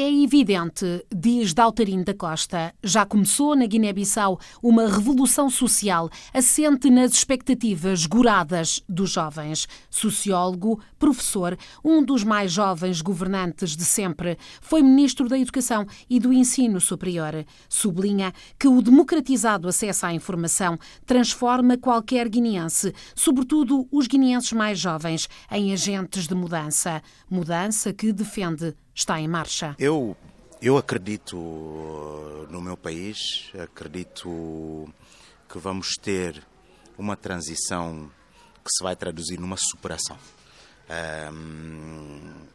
É evidente, diz Daltarino da Costa, já começou na Guiné-Bissau uma revolução social assente nas expectativas goradas dos jovens. Sociólogo, professor, um dos mais jovens governantes de sempre, foi ministro da Educação e do Ensino Superior. Sublinha que o democratizado acesso à informação transforma qualquer guineense, sobretudo os guineenses mais jovens, em agentes de mudança. Mudança que defende está em marcha? Eu, eu acredito no meu país, acredito que vamos ter uma transição que se vai traduzir numa superação. Um,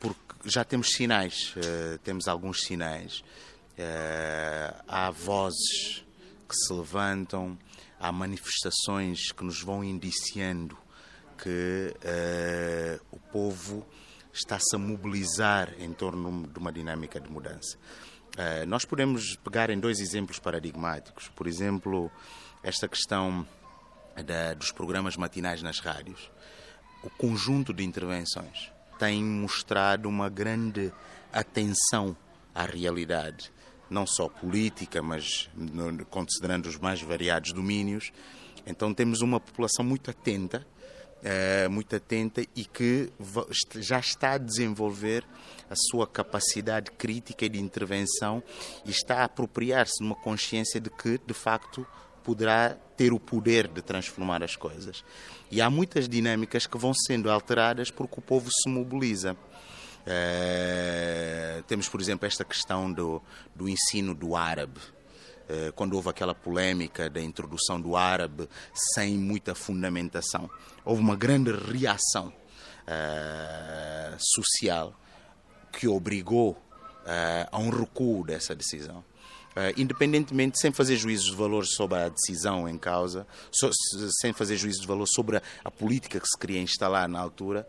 porque já temos sinais, uh, temos alguns sinais. Uh, há vozes que se levantam, há manifestações que nos vão indiciando que uh, o povo está-se a mobilizar em torno de uma dinâmica de mudança. Uh, nós podemos pegar em dois exemplos paradigmáticos. Por exemplo, esta questão da, dos programas matinais nas rádios. O conjunto de intervenções tem mostrado uma grande atenção à realidade, não só política, mas considerando os mais variados domínios. Então temos uma população muito atenta uh, muito atenta e que já está a desenvolver a sua capacidade crítica e de intervenção e está a apropriar-se de uma consciência de que, de facto, poderá ter o poder de transformar as coisas. E há muitas dinâmicas que vão sendo alteradas porque o povo se mobiliza. Uh, temos, por exemplo, esta questão do, do ensino do árabe. Eh, quando houve aquela polêmica da introdução do árabe sem muita fundamentação. Houve uma grande reação uh, social que obrigou uh, a um recuo dessa decisão. Uh, independentemente, sem fazer juízos de valor sobre a decisão em causa, so, sem fazer juízos de valor sobre a, a, política que se queria instalar na altura,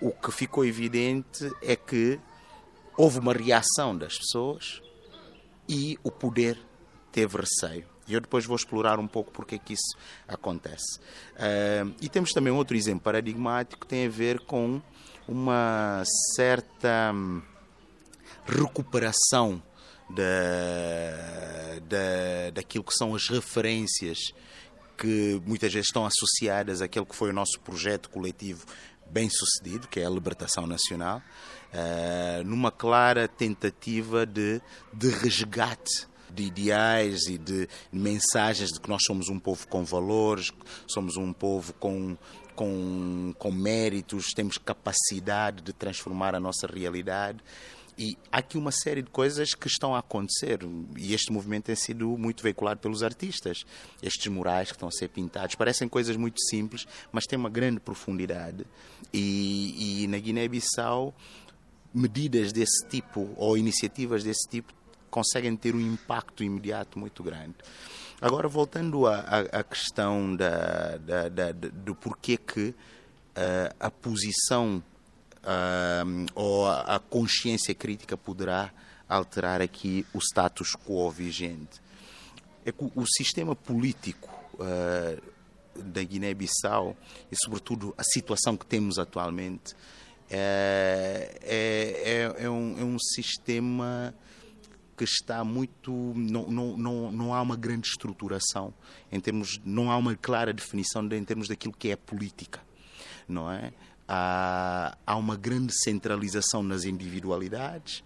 o que ficou evidente é que houve uma reação das pessoas e o poder teve receio. E eu depois vou explorar um pouco porque é que isso acontece. Uh, e temos também outro exemplo paradigmático que tem a ver com uma certa hum, recuperação da, da, daquilo que são as referências que muitas vezes estão associadas àquele que foi o nosso projeto coletivo bem sucedido, que é a libertação nacional, uh, numa clara tentativa de, de resgate de ideais e de mensagens de que nós somos um povo com valores, somos um povo com, com, com méritos, temos capacidade de transformar a nossa realidade. E há aqui uma série de coisas que estão a acontecer e este movimento tem sido muito veiculado pelos artistas. Estes murais que estão a ser pintados parecem coisas muito simples, mas têm uma grande profundidade. E, e na Guiné-Bissau, medidas desse tipo ou iniciativas desse tipo conseguem ter um impacto imediato muito grande. Agora, voltando à, questão da, da, da, do porquê que uh, a posição uh, ou a, consciência crítica poderá alterar aqui o status quo vigente. É que o sistema político uh, da Guiné-Bissau e, sobretudo, a situação que temos atualmente é, é, é um, é um sistema que está muito. Não, não, não, não há uma grande estruturação, em termos, não há uma clara definição de, em termos daquilo que é política, não é? Há, há uma grande centralização nas individualidades,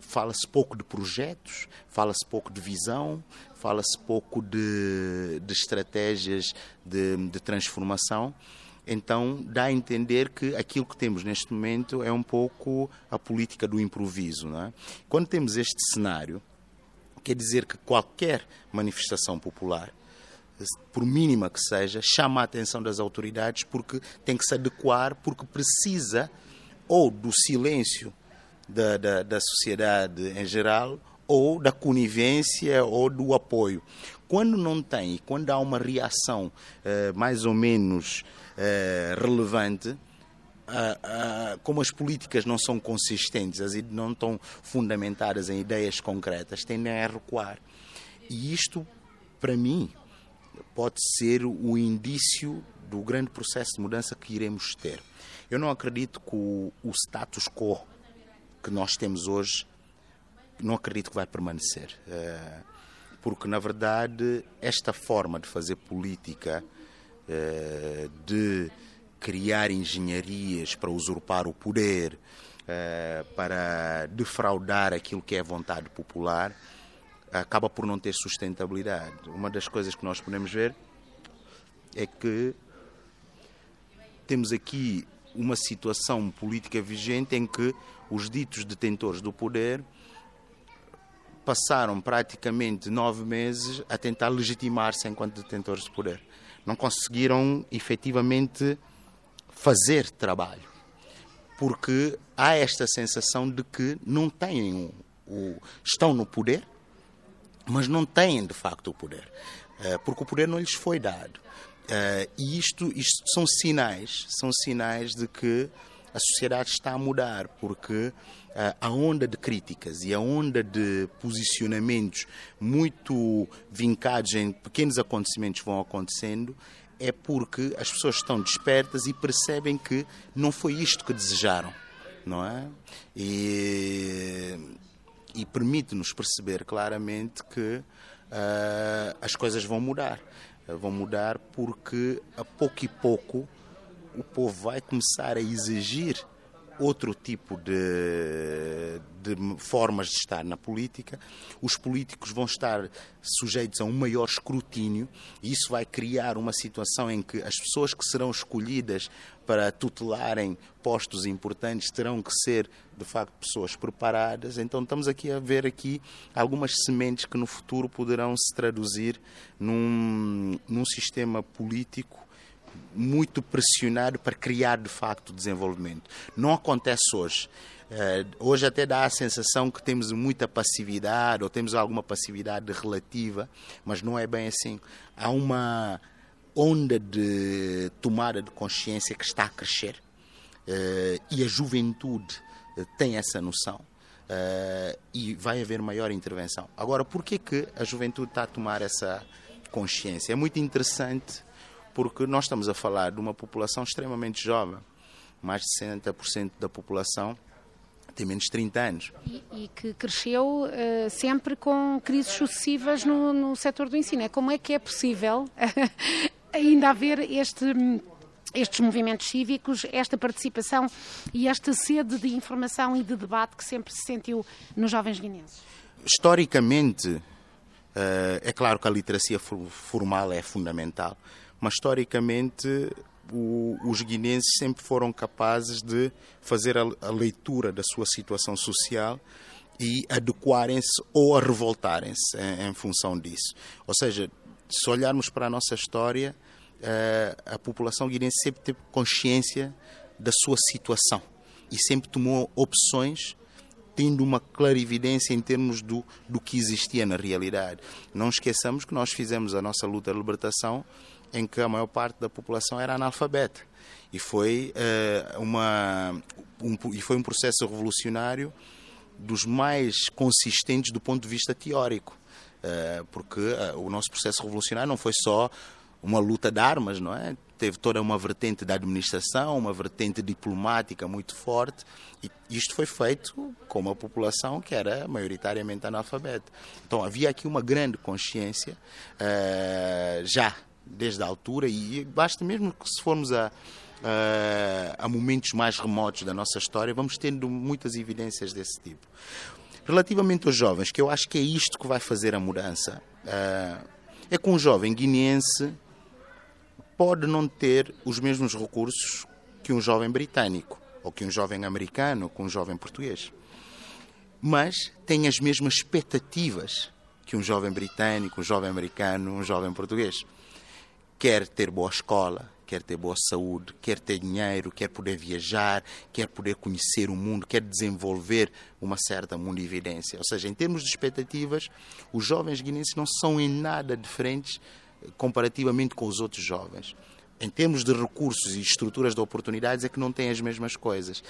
fala-se pouco de projetos, fala-se pouco de visão, fala-se pouco de, de estratégias de, de transformação. Então dá a entender que aquilo que temos neste momento é um pouco a política do improviso. Não é? Quando temos este cenário, quer dizer que qualquer manifestação popular, por mínima que seja, chama a atenção das autoridades porque tem que se adequar, porque precisa ou do silêncio da, da, da sociedade em geral ou da conivência ou do apoio. Quando não tem, quando há uma reação uh, mais ou menos uh, relevante, como as políticas não são consistentes, as não estão fundamentadas em ideias concretas, tendem a recuar. E isto, para mim, pode ser o indício do grande processo de mudança que iremos ter. Eu não acredito que o, o status quo que nós temos hoje, não acredito que vai permanecer. Porque, na verdade, esta forma de fazer política, de criar engenharias para usurpar o poder, para defraudar aquilo que é vontade popular, acaba por não ter sustentabilidade. Uma das coisas que nós podemos ver é que temos aqui uma situação política vigente em que os ditos detentores do poder passaram praticamente nove meses a tentar legitimar-se enquanto detentores de poder. Não conseguiram efetivamente fazer trabalho, porque há esta sensação de que não têm o, o estão no poder, mas não têm de facto o poder, eh, porque o poder não lhes foi dado. Uh, e isto, isto são sinais, são sinais de que a sociedade está a mudar, porque uh, a onda de críticas e a onda de posicionamentos muito vincados em pequenos acontecimentos vão acontecendo é porque as pessoas estão despertas e percebem que não foi isto que desejaram, não é? E, e permite-nos perceber claramente que uh, as coisas vão mudar. Eh, vão mudar porque a pouco e pouco o povo vai começar a exigir outro tipo de, de, formas de estar na política. Os políticos vão estar sujeitos a um maior escrutínio e isso vai criar uma situação em que as pessoas que serão escolhidas para tutelarem postos importantes terão que ser de facto pessoas preparadas. Então estamos aqui a ver aqui algumas sementes que no futuro poderão se traduzir num, num sistema político muito pressionado para criar de facto desenvolvimento. Não acontece hoje. Uh, hoje até dá a sensação que temos muita passividade ou temos alguma passividade relativa, mas não é bem assim. Há uma onda de tomada de consciência que está a crescer uh, e a juventude uh, tem essa noção. e vai haver maior intervenção. Agora, por que, que a juventude está a tomar essa consciência? É muito interessante porque nós estamos a falar de uma população extremamente jovem. Mais de 60% da população tem menos de 30 anos. E, e que cresceu uh, sempre com crises sucessivas no, no setor do ensino. É como é que é possível ainda haver este estes movimentos cívicos, esta participação e esta sede de informação e de debate que sempre se sentiu nos jovens guineenses? Historicamente, eh, é claro que a literacia formal é fundamental, mas historicamente o, os guineenses sempre foram capazes de fazer a, a leitura da sua situação social e adequarem-se ou a revoltarem-se em, em, função disso. Ou seja, se olharmos para a nossa história, eh, a população guineense sempre teve consciência da sua situação e sempre tomou opções tendo uma clarividência em termos do, do que existia na realidade. Não esqueçamos que nós fizemos a nossa luta de libertação em que a maior parte da população era analfabeta. E foi, uh, uma, um, e foi um processo revolucionário dos mais consistentes do ponto de vista teórico. Uh, porque uh, o nosso processo revolucionário não foi só uma luta de armas, não é? Teve toda uma vertente da administração, uma vertente diplomática muito forte, e isto foi feito com uma população que era maioritariamente analfabeta. Então havia aqui uma grande consciência já desde a altura e basta mesmo que se formos a, a, a, momentos mais remotos da nossa história, vamos tendo muitas evidências desse tipo. Relativamente aos jovens, que eu acho que é isto que vai fazer a mudança, uh, é que um jovem guineense pode não ter os mesmos recursos que um jovem britânico, ou que um jovem americano, ou que um jovem português. Mas tem as mesmas expectativas que um jovem britânico, um jovem americano, um jovem português quer ter boa escola, quer ter boa saúde, quer ter dinheiro, quer poder viajar, quer poder conhecer o mundo, quer desenvolver uma certa mundividência. Ou seja, em termos de expectativas, os jovens guineenses não são em nada diferentes eh, comparativamente com os outros jovens. Em termos de recursos e estruturas de oportunidades, é que não têm as mesmas coisas.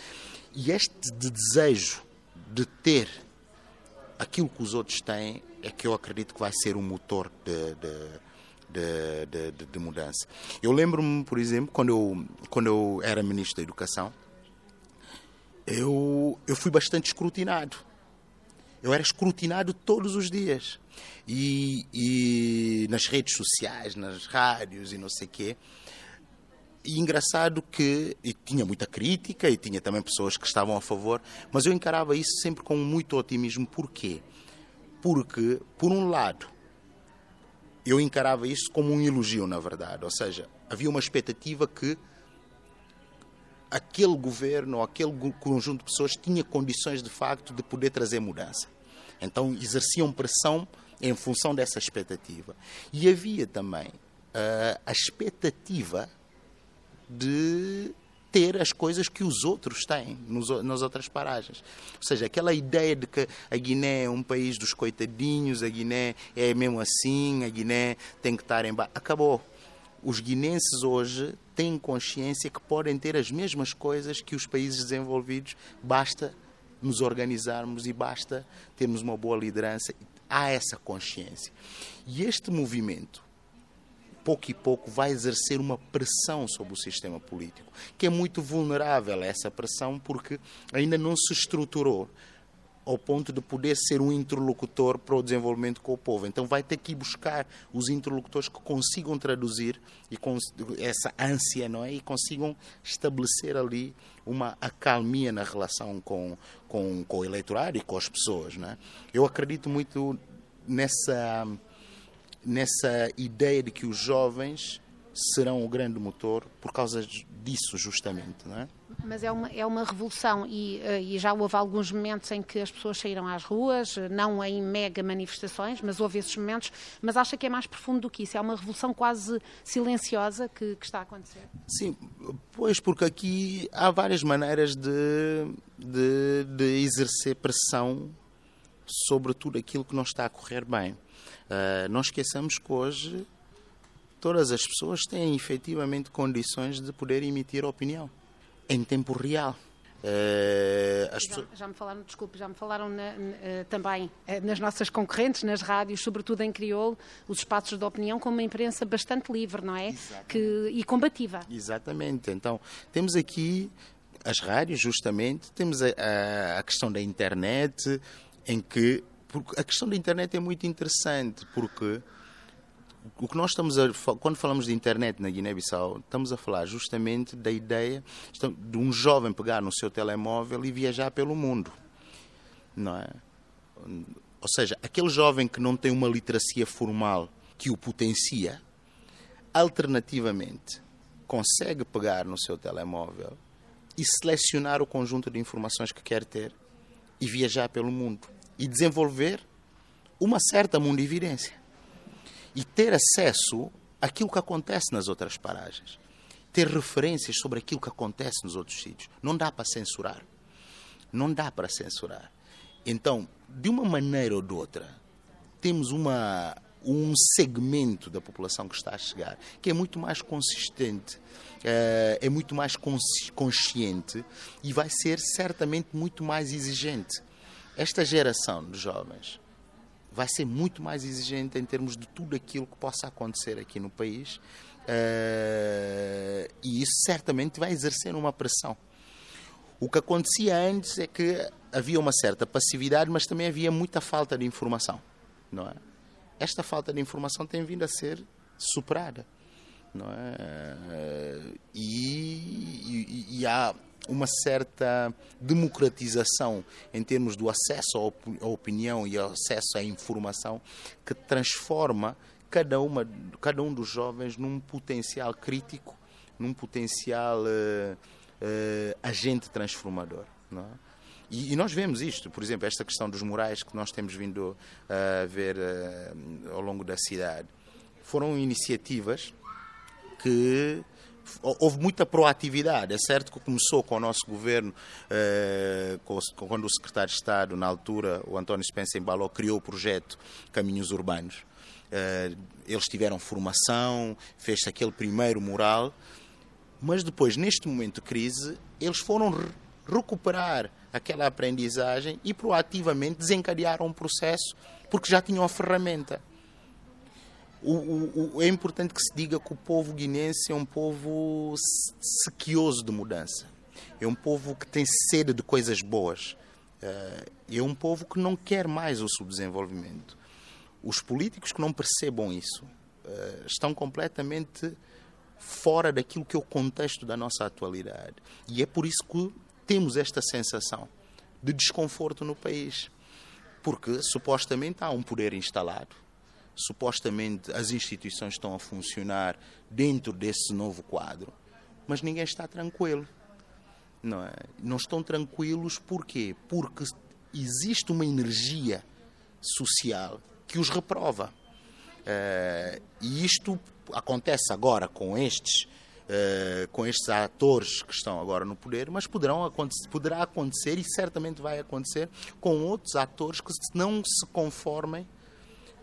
E este de desejo de ter aquilo que os outros têm é que eu acredito que vai ser o motor de, de de, de, de mudança. Eu lembro-me, por exemplo, quando eu, quando eu era ministro da Educação, eu, eu fui bastante escrutinado. Eu era escrutinado todos os dias. E, e nas redes sociais, nas rádios e não sei o quê. E engraçado que e tinha muita crítica e tinha também pessoas que estavam a favor, mas eu encarava isso sempre com muito otimismo. Porquê? Porque, por um lado, eu encarava isso como um elogio, na verdade. Ou seja, havia uma expectativa que aquele governo ou aquele conjunto de pessoas tinha condições de facto de poder trazer mudança. Então exerciam pressão em função dessa expectativa. E havia também uh, a expectativa de ter as coisas que os outros têm nos, nas outras paragens. Ou seja, aquela ideia de que a Guiné é um país dos coitadinhos, a Guiné é mesmo assim, a Guiné tem que estar em... Acabou. Os guinenses hoje têm consciência que podem ter as mesmas coisas que os países desenvolvidos, basta nos organizarmos e basta termos uma boa liderança. Há essa consciência. E este movimento, pouco e pouco, vai exercer uma pressão sobre o sistema político, que é muito vulnerável a essa pressão porque ainda não se estruturou ao ponto de poder ser um interlocutor para o desenvolvimento com o povo. Então vai ter que buscar os interlocutores que consigam traduzir e essa ânsia, não é? E consigam estabelecer ali uma acalmia na relação com, com, com o eleitorado e com as pessoas, não é? Eu acredito muito nessa nessa ideia de que os jovens serão o grande motor por causa disso justamente, não é? Mas é uma, é uma revolução e, eh, e, já houve alguns momentos em que as pessoas saíram às ruas, não em mega manifestações, mas houve esses momentos. Mas acha que é mais profundo do que isso? É uma revolução quase silenciosa que, que está a acontecer? Sim, pois porque aqui há várias maneiras de, de, de exercer pressão sobre tudo aquilo que não está a correr bem. Uh, não esqueçamos que hoje todas as pessoas têm efetivamente condições de poder emitir opinião em tempo real. Uh, já, pessoas... já, me falaram, desculpe, já me falaram na, na, eh, também nas nossas concorrentes, nas rádios, sobretudo em crioulo, os espaços de opinião com uma imprensa bastante livre, não é? Que, e combativa. Exatamente. Então, temos aqui as rádios, justamente, temos a, a, a questão da internet, em que. A questão da internet é muito interessante, porque o que nós estamos a quando falamos de internet na Guiné-Bissau, estamos a falar justamente da ideia de um jovem pegar no seu telemóvel e viajar pelo mundo, não é? Ou seja, aquele jovem que não tem uma literacia formal que o potencia, alternativamente consegue pegar no seu telemóvel e selecionar o conjunto de informações que quer ter e viajar pelo mundo e desenvolver uma certa mundividência e ter acesso àquilo que acontece nas outras paragens. Ter referências sobre aquilo que acontece nos outros sítios. Não dá para censurar. Não dá para censurar. Então, de uma maneira ou de outra, temos uma, um segmento da população que está a chegar que é muito mais consistente, eh, é muito mais consciente e vai ser certamente muito mais exigente. Esta geração de jovens vai ser muito mais exigente em termos de tudo aquilo que possa acontecer aqui no país uh, e isso certamente vai exercer uma pressão. O que acontecia antes é que havia uma certa passividade, mas também havia muita falta de informação, não é? Esta falta de informação tem vindo a ser superada, não é? E, e, e há uma certa democratização em termos do acesso à opinião e acesso à informação que transforma cada, uma, cada um dos jovens num potencial crítico, num potencial uh, uh, agente transformador. Não é? E, nós vemos isto, por exemplo, esta questão dos murais que nós temos vindo a ver ao longo da cidade. Foram iniciativas que houve muita proatividade. É certo que começou com o nosso governo, eh, quando o secretário de Estado, na altura, o António Spencer embalou, criou o projeto Caminhos Urbanos. Eh, eles tiveram formação, fez-se aquele primeiro mural, mas depois, neste momento de crise, eles foram recuperar aquela aprendizagem e proativamente desencadearam um processo porque já tinham a ferramenta. O, o, é importante que se diga que o povo guinense é um povo sequioso de mudança. é um povo que tem sede de coisas boas, é um povo que não quer mais o subdesenvolvimento. Os políticos que não percebam isso estão completamente fora daquilo que é o contexto da nossa atualidade. E é por isso que temos esta sensação de desconforto no país. Porque supostamente há um poder instalado, supostamente as instituições estão a funcionar dentro desse novo quadro, mas ninguém está tranquilo. Não, é? não estão tranquilos porquê? Porque existe uma energia social que os reprova. Uh, e isto acontece agora com estes Uh, com estes atores que estão agora no poder, mas poderão, poderá acontecer e certamente vai acontecer com outros atores que não se conformem,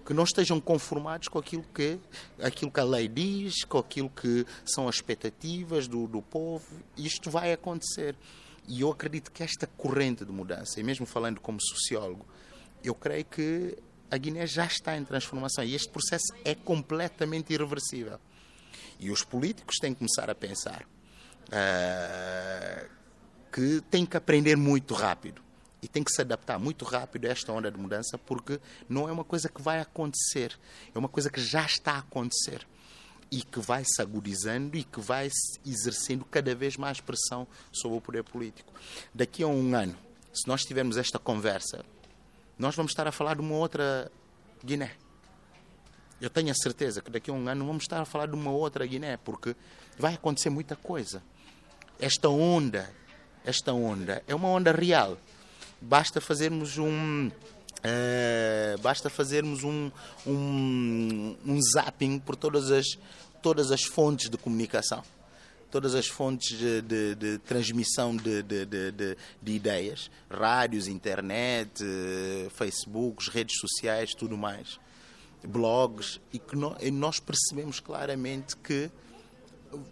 que não estejam conformados com aquilo que, aquilo que a lei diz, com aquilo que são as expectativas do, do povo. Isto vai acontecer. E eu acredito que esta corrente de mudança, e mesmo falando como sociólogo, eu creio que a Guiné já está em transformação e este processo é completamente irreversível. E os políticos têm que começar a pensar uh, que têm que aprender muito rápido e têm que se adaptar muito rápido a esta onda de mudança porque não é uma coisa que vai acontecer, é uma coisa que já está a acontecer e que vai se agudizando e que vai exercendo cada vez mais pressão sobre o poder político. Daqui a um ano, se nós tivermos esta conversa, nós vamos estar a falar de uma outra Guiné. Eu tenho a certeza que daqui a um ano vamos estar a falar de uma outra Guiné, porque vai acontecer muita coisa. Esta onda, esta onda é uma onda real. Basta fazermos um, Uh, basta fazermos um, um, um, zapping por todas as, todas as fontes de comunicação, todas as fontes de, de, de transmissão de, de, ideias, rádios, internet, uh, Facebooks, redes sociais, tudo mais blogs, e que nós percebemos claramente que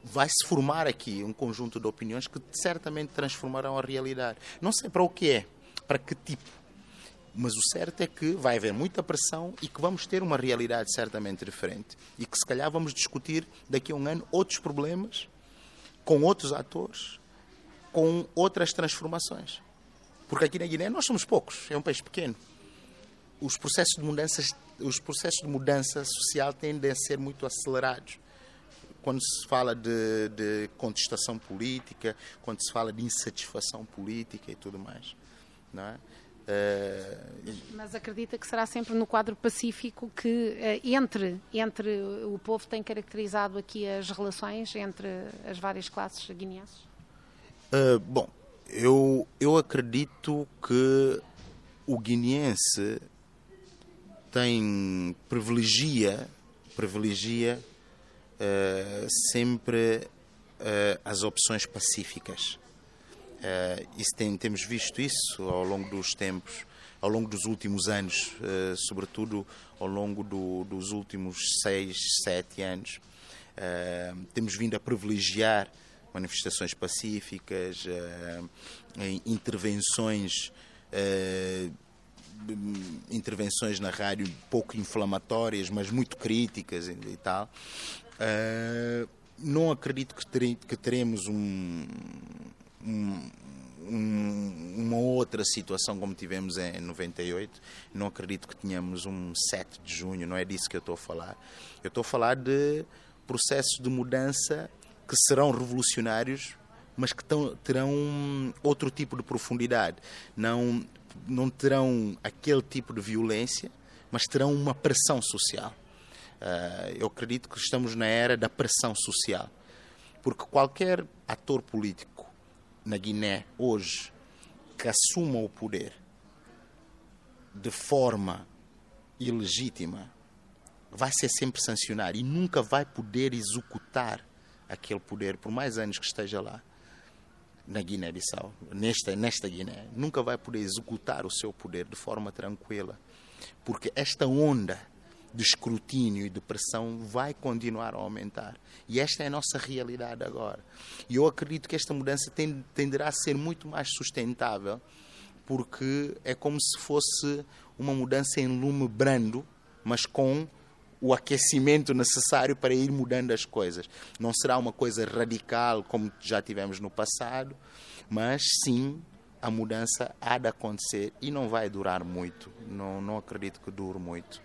vai se formar aqui um conjunto de opiniões que certamente transformarão a realidade. Não sei para o que é, para que tipo, mas o certo é que vai haver muita pressão e que vamos ter uma realidade certamente diferente e que se calhar vamos discutir daqui a um ano outros problemas com outros atores, com outras transformações. Porque aqui na Guiné nós somos poucos, é um país pequeno. Os processos de mudanças os processos de mudança social tendem a ser muito acelerados. Quando se fala de, de contestação política, quando se fala de insatisfação política e tudo mais. Não é? Uh... Mas acredita que será sempre no quadro pacífico que uh, entre, entre o povo tem caracterizado aqui as relações entre as várias classes guineenses? Uh, bom, eu, eu acredito que o guineense tem privilegia privilegia uh, sempre uh, as opções pacíficas. Uh, isso tem, temos visto isso ao longo dos tempos, ao longo dos últimos anos, sobretudo ao longo do, dos últimos seis, sete anos. temos vindo a privilegiar manifestações pacíficas, intervenções intervenções na rádio pouco inflamatórias, mas muito críticas e, tal. Uh, não acredito que teremos um, um, um, uma outra situação como tivemos em 98. Não acredito que tenhamos um 7 de junho, não é disso que eu estou a falar. Eu estou a falar de processos de mudança que serão revolucionários, mas que tão, terão outro tipo de profundidade. Não não terão aquele tipo de violência, mas terão uma pressão social. Uh, eu acredito que estamos na era da pressão social, porque qualquer ator político na Guiné hoje que assuma o poder de forma ilegítima vai ser sempre sancionado e nunca vai poder executar aquele poder por mais anos que esteja lá na Guiné-Bissau, nesta, nesta Guiné, nunca vai poder executar o seu poder de forma tranquila, porque esta onda de escrutínio e de pressão vai continuar a aumentar. E esta é a nossa realidade agora. E eu acredito que esta mudança tenderá a ser muito mais sustentável, porque é como se fosse uma mudança em lume brando, mas com o aquecimento necessário para ir mudando as coisas. Não será uma coisa radical como já tivemos no passado, mas sim a mudança há de acontecer e não vai durar muito. Não, não acredito que dure muito.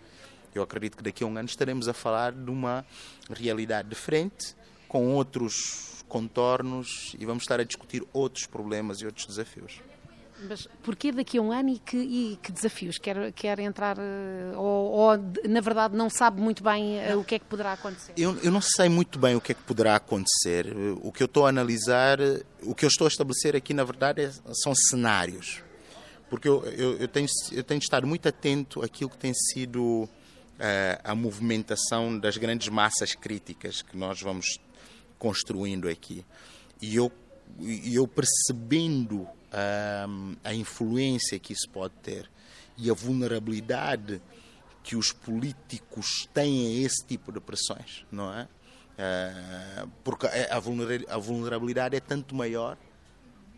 Eu acredito que daqui a um ano estaremos a falar de uma realidade diferente, com outros contornos e vamos estar a discutir outros problemas e outros desafios. Mas porquê daqui a um ano e que, e que desafios? Quer, quer entrar eh, ou, ou, na verdade não sabe muito bem eh, o que é que poderá acontecer? Eu, eu não sei muito bem o que é que poderá acontecer. O que eu estou a analisar, o que eu estou a estabelecer aqui na verdade é, são cenários. Porque eu, eu, eu, tenho, eu tenho de estar muito atento àquilo que tem sido a movimentação das grandes massas críticas que nós vamos construindo aqui. E eu, eu percebendo a influência que isso pode ter e a vulnerabilidade que os políticos têm a esse tipo de pressões, não é? Ah, porque a vulnerabilidade é tanto maior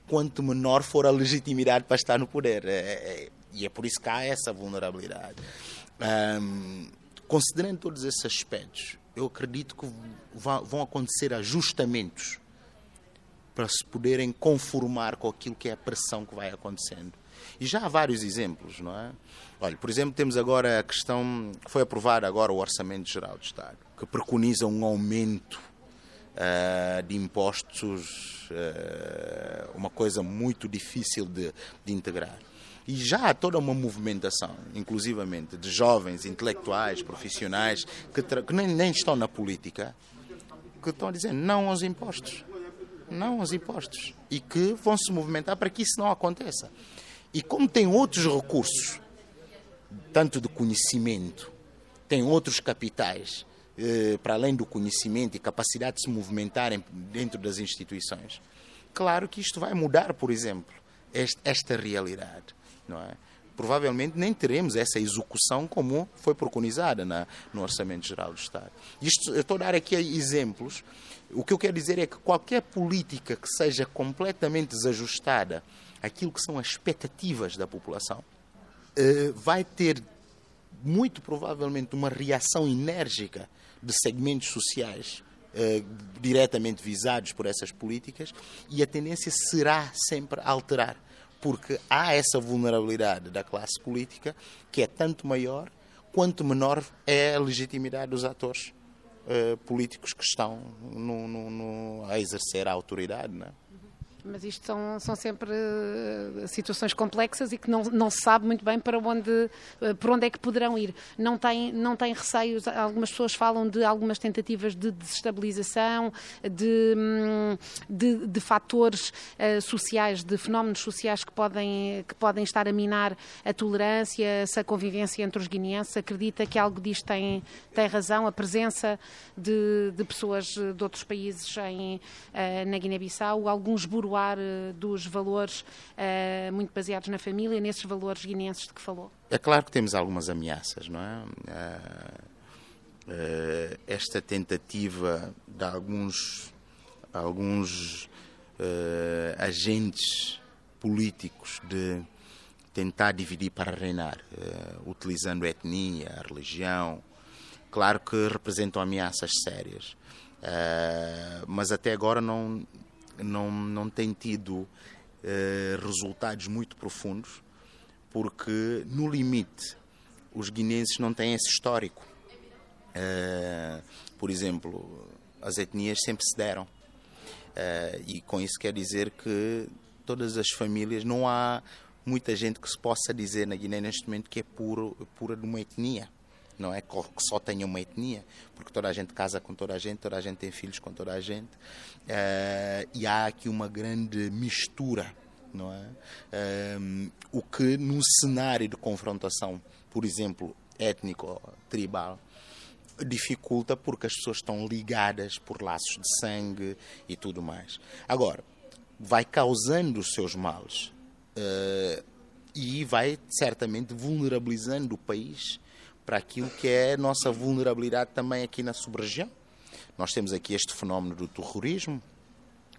quanto menor for a legitimidade para estar no poder. É, é, e é por isso que há essa vulnerabilidade. Um, considerando todos esses aspectos, eu acredito que vão acontecer ajustamentos para se poderem conformar com aquilo que é a pressão que vai acontecendo. E já há vários exemplos, não é? Olha, por exemplo, temos agora a questão, foi aprovado agora o Orçamento Geral do Estado, que preconiza um aumento uh, de impostos, uh, uma coisa muito difícil de, de integrar. E já há toda uma movimentação, inclusivamente, de jovens intelectuais, profissionais, que, que nem, nem estão na política, que estão a dizer não aos impostos não aos impostos. E que vão se movimentar para que isso não aconteça. E como tem outros recursos, tanto de conhecimento, tem outros capitais, eh, para além do conhecimento e capacidade de se movimentarem dentro das instituições, claro que isto vai mudar, por exemplo, esta realidade. Não é? provavelmente nem teremos essa execução como foi preconizada na, no Orçamento Geral do Estado. Isto, eu estou a dar aqui exemplos o que eu quero dizer é que qualquer política que seja completamente desajustada àquilo que são as expectativas da população eh, vai ter muito provavelmente uma reação enérgica de segmentos sociais eh, diretamente visados por essas políticas e a tendência será sempre alterar, porque há essa vulnerabilidade da classe política que é tanto maior quanto menor é a legitimidade dos atores uh, políticos que estão no, no, no, a exercer a autoridade. Não é? Mas isto são, são sempre uh, situações complexas e que não, não se sabe muito bem para onde, uh, por onde é que poderão ir. Não tem, não tem receios, algumas pessoas falam de algumas tentativas de desestabilização, de, hum, de, de fatores uh, sociais, de fenómenos sociais que podem, que podem estar a minar a tolerância, essa convivência entre os guineenses. Acredita que algo disto tem, tem razão, a presença de, de pessoas de outros países em, na Guiné-Bissau, alguns burocratas eh, dos valores uh, muito baseados na família, nesses valores guineenses de que falou? É claro que temos algumas ameaças, não é? Uh, esta tentativa de alguns, alguns agentes políticos de tentar dividir para reinar, utilizando a etnia, a religião, claro que representam ameaças sérias. Uh, mas até agora não, não, não tem tido uh, resultados muito profundos, porque, no limite, os guineenses não têm esse histórico. Uh, por exemplo, as etnias sempre se deram. Uh, e com isso quer dizer que todas as famílias, não há muita gente que se possa dizer na Guiné neste momento que é puro, pura de uma etnia não é que só tenha uma etnia, porque toda a gente casa com toda a gente, toda a gente tem filhos com toda a gente, uh, e há aqui uma grande mistura, não é? Uh, o que num cenário de confrontação, por exemplo, étnico, tribal, dificulta porque as pessoas estão ligadas por laços de sangue e tudo mais. Agora, vai causando os seus males uh, e vai certamente vulnerabilizando o país para aquilo que é a nossa vulnerabilidade também aqui na sub-região. Nós temos aqui este fenómeno do terrorismo,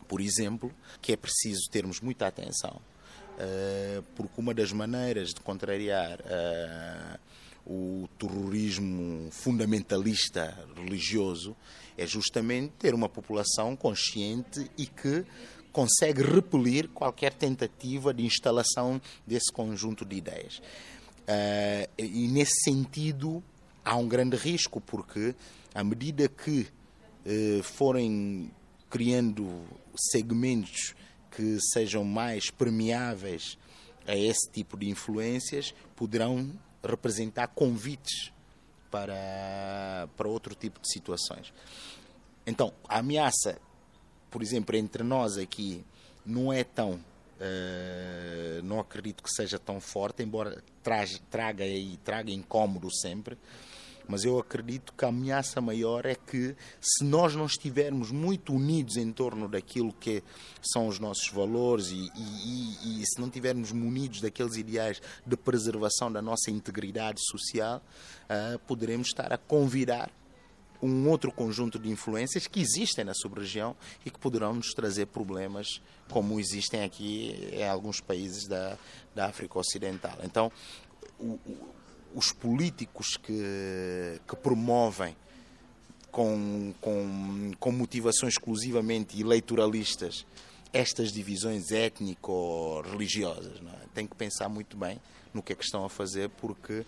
por exemplo, que é preciso termos muita atenção, uh, porque uma das maneiras de contrariar uh, o terrorismo fundamentalista religioso é justamente ter uma população consciente e que consegue repelir qualquer tentativa de instalação desse conjunto de ideias. Uh, e nesse sentido há um grande risco, porque à medida que uh, forem criando segmentos que sejam mais permeáveis a esse tipo de influências, poderão representar convites para, para outro tipo de situações. Então, a ameaça, por exemplo, entre nós aqui, não é tão. Uh, não acredito que seja tão forte, embora traga, traga, e traga incómodo sempre mas eu acredito que a ameaça maior é que, se nós não estivermos muito unidos em torno daquilo que são os nossos valores e, e, e se não estivermos munidos daqueles ideais de preservação da nossa integridade social, uh, poderemos estar a convidar um outro conjunto de influências que existem na sub-região e que poderão nos trazer problemas como existem aqui em alguns países da, da África Ocidental. Então, o, os políticos que, que promovem com, com, com motivações exclusivamente eleitoralistas estas divisões étnico-religiosas. É? Tem que pensar muito bem no que é que estão a fazer, porque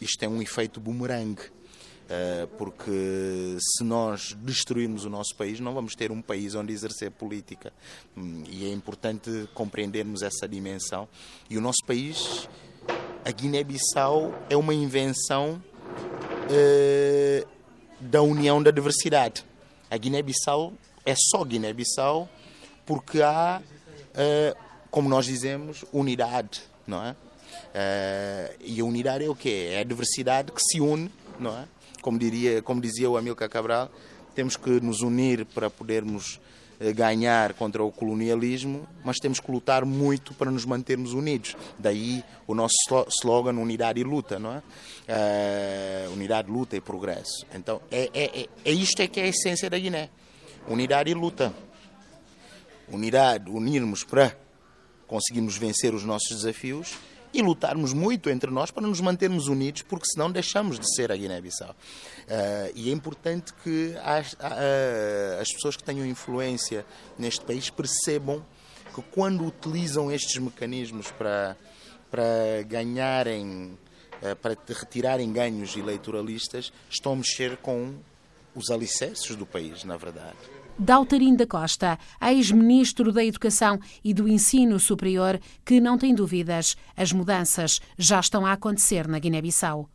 isto é um efeito bumerangue. Eh, porque se nós destruirmos o nosso país, não vamos ter um país onde exercer política. Hum, e é importante compreendermos essa dimensão. E o nosso país a Guiné-Bissau é uma invenção uh, da união da diversidade. A Guiné-Bissau é só Guiné-Bissau porque há, uh, como nós dizemos, unidade, não é? E a unidade é o quê? É a diversidade que se une, não é? Como, diria, como dizia o Amilcar Cabral, temos que nos unir para podermos eh, ganhar contra o colonialismo, mas temos que lutar muito para nos mantermos unidos. Daí o nosso slogan Unidade e Luta, não é? Uh, unidade, luta e progresso. Então é, é, é, é isto é que é a essência da Guiné. Unidade e luta. Unidade, unirmos para conseguirmos vencer os nossos desafios e lutarmos muito entre nós para nos mantermos unidos, porque senão deixamos de ser a Guiné-Bissau. Uh, e é importante que as, uh, as pessoas que tenham influência neste país percebam que quando utilizam estes mecanismos para, para ganharem, uh, para retirarem ganhos eleitoralistas, estão a mexer com os alicerces do país, na verdade. Daltarim da Costa, ex-ministro da Educação e do Ensino Superior, que não tem dúvidas, as mudanças já estão a acontecer na Guiné-Bissau.